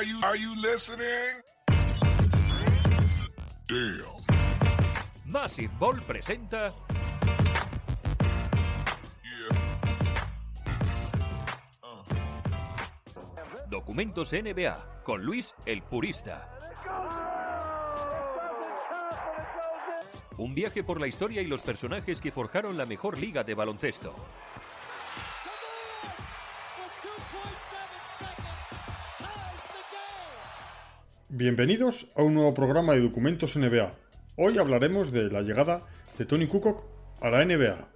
Are you are you listening? Damn. Massive Ball presenta Yeah. Documentos NBA con Luis el Purista. Un viaje por la historia y los personajes que forjaron la mejor liga de baloncesto. Bienvenidos a un nuevo programa de Documentos NBA. Hoy hablaremos de la llegada de Tony Kukoc a la NBA.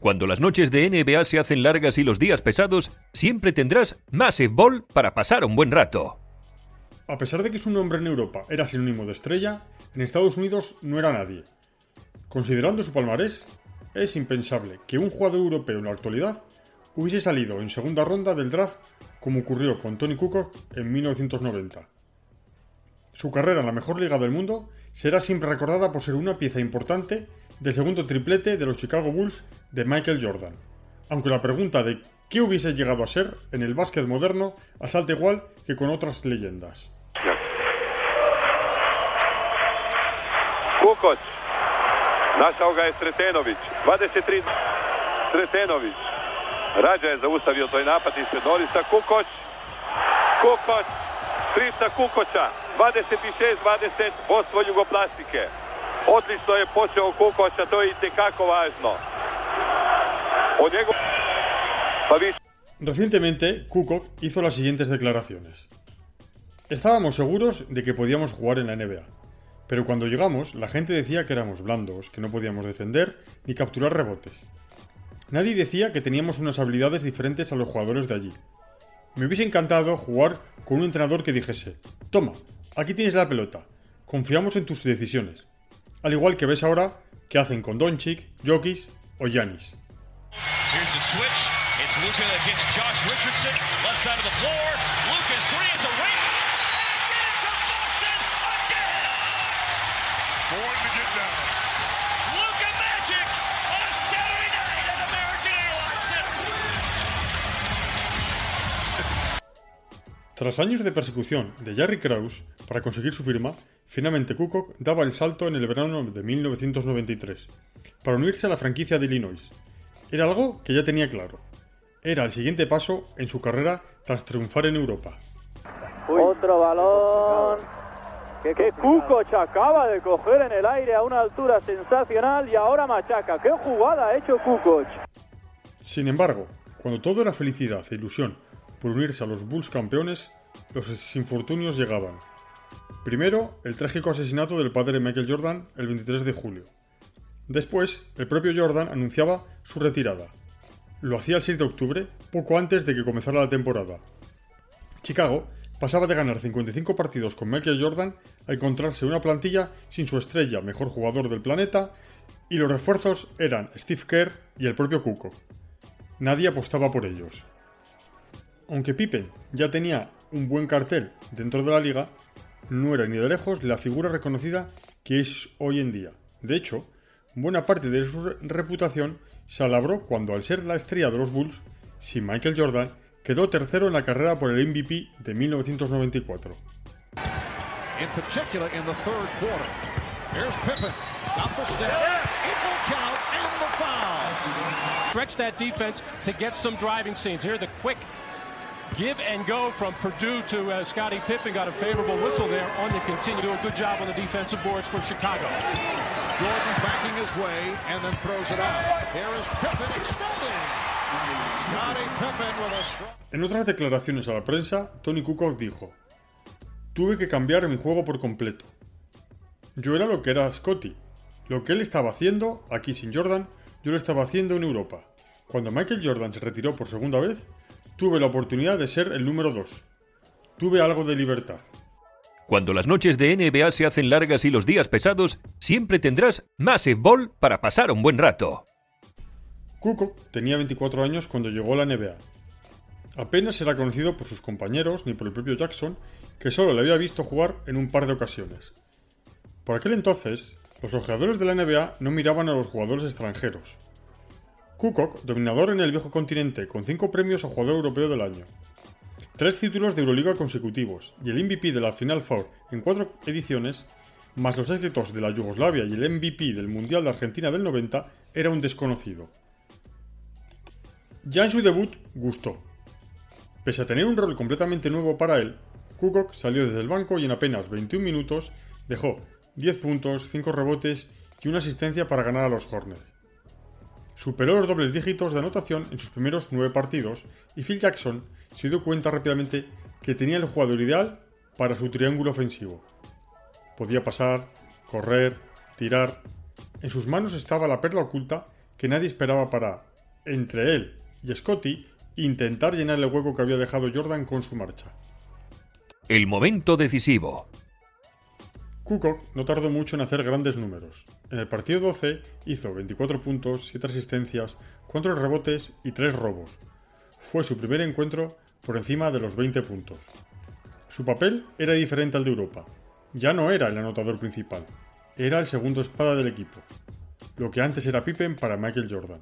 Cuando las noches de NBA se hacen largas y los días pesados, siempre tendrás Massive Ball para pasar un buen rato. A pesar de que su nombre en Europa era sinónimo de estrella, en Estados Unidos no era nadie. Considerando su palmarés, es impensable que un jugador europeo en la actualidad hubiese salido en segunda ronda del draft como ocurrió con Tony Kukoc en 1990. Su carrera en la mejor liga del mundo será siempre recordada por ser una pieza importante del segundo triplete de los Chicago Bulls de Michael Jordan. Aunque la pregunta de qué hubiese llegado a ser en el básquet moderno asalta igual que con otras leyendas. Kukoc. Našao ga je Sretenović. 23. Sretenović. Rađa je zaustavio toj napad Norisa. Kukoć. Trica Kukoća. 26-20. Vodstvo Jugoplastike. Odlično je počeo Kukoć, a to je važno. Njegov... Pa više Recientemente, Kukoc hizo las siguientes declaraciones. Estábamos seguros de que podíamos jugar en la NBA, pero cuando llegamos la gente decía que éramos blandos, que no podíamos defender ni capturar rebotes. Nadie decía que teníamos unas habilidades diferentes a los jugadores de allí. Me hubiese encantado jugar con un entrenador que dijese, toma, aquí tienes la pelota, confiamos en tus decisiones. Al igual que ves ahora que hacen con Doncic, Jokic o Giannis. Here's a switch. It's Luca against Josh Richardson. Left side of the floor. Luca's three is a ring. And get it to Boston again. Going to get down. Luca Magic on a Saturday night at American Airlines Center. Tras años de persecución de Jerry Krause para conseguir su firma, finalmente Kukoc daba el salto en el verano de 1993 para unirse a la franquicia de Illinois. Era algo que ya tenía claro. Era el siguiente paso en su carrera tras triunfar en Europa. Otro balón que, que Kukoc acaba de coger en el aire a una altura sensacional y ahora machaca. ¡Qué jugada ha hecho Kukoc! Sin embargo, cuando todo era felicidad e ilusión por unirse a los Bulls campeones, los infortunios llegaban. Primero, el trágico asesinato del padre Michael Jordan el 23 de julio. Después, el propio Jordan anunciaba su retirada. Lo hacía el 6 de octubre, poco antes de que comenzara la temporada. Chicago pasaba de ganar 55 partidos con Michael Jordan a encontrarse una plantilla sin su estrella, mejor jugador del planeta, y los refuerzos eran Steve Kerr y el propio Kukoc. Nadie apostaba por ellos. Aunque Pippen ya tenía un buen cartel dentro de la liga, no era ni de lejos la figura reconocida que es hoy en día. De hecho, buena parte de su re- reputación se alabró cuando al ser la estrella de los Bulls, sin Michael Jordan, quedó tercero en la carrera por el MVP de 1994. in particular in the give and go from Purdue to uh, Scottie Pippen got a favorable whistle there on the continue. Do a good job on the defensive boards for Chicago. Jordan backing his way and then throws it out. Here is Pippen extending. Scottie Pippen with a strong. En otras declaraciones a la prensa, Tony Kukoc dijo: Tuve que cambiar mi juego por completo. Yo era lo que era Scotty. Lo que él estaba haciendo aquí sin Jordan, yo lo estaba haciendo en Europa. Cuando Michael Jordan se retiró por segunda vez, tuve la oportunidad de ser el número 2. tuve algo de libertad. Cuando las noches de NBA se hacen largas y los días pesados, siempre tendrás Massive Ball para pasar un buen rato. Kukoc tenía 24 años cuando llegó a la NBA. Apenas era conocido por sus compañeros ni por el propio Jackson, que solo le había visto jugar en un par de ocasiones. Por aquel entonces, los ojeadores de la NBA no miraban a los jugadores extranjeros. Kukoc, dominador en el viejo continente, con 5 premios a jugador europeo del año, tres títulos de Euroliga consecutivos y el MVP de la Final Four en cuatro ediciones, más los éxitos de la Yugoslavia y el MVP del Mundial de Argentina del 90, era un desconocido. Ya en su debut gustó. Pese a tener un rol completamente nuevo para él, Kukoc salió desde el banco y en apenas 21 minutos dejó 10 puntos, 5 rebotes y una asistencia para ganar a los Hornets. Superó los dobles dígitos de anotación en sus primeros 9 partidos y Phil Jackson se dio cuenta rápidamente que tenía el jugador ideal para su triángulo ofensivo. Podía pasar, correr, tirar. En sus manos estaba la perla oculta que nadie esperaba para, entre él y Scotty, intentar llenar el hueco que había dejado Jordan con su marcha. El momento decisivo. Kukoc no tardó mucho en hacer grandes números. En el partido 12 hizo 24 puntos, 7 asistencias, 4 rebotes y 3 robos. Fue su primer encuentro por encima de los 20 puntos. Su papel era diferente al de Europa. Ya no era el anotador principal, era el segundo espada del equipo, lo que antes era Pippen para Michael Jordan.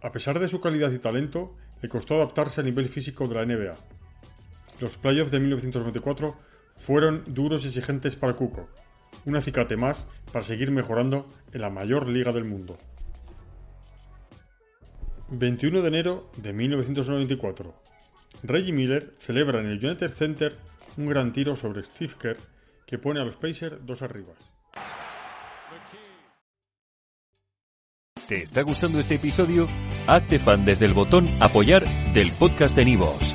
A pesar de su calidad y talento, le costó adaptarse al nivel físico de la NBA. Los playoffs de 1994 fueron duros y exigentes para Kukoc, un acicate más para seguir mejorando en la mayor liga del mundo. 21 de enero de 1994. Reggie Miller celebra en el United Center un gran tiro sobre Steve Kerr que pone a los Pacers dos arribas. ¿Te está gustando este episodio? Hazte fan desde el botón Apoyar del podcast de Nivos.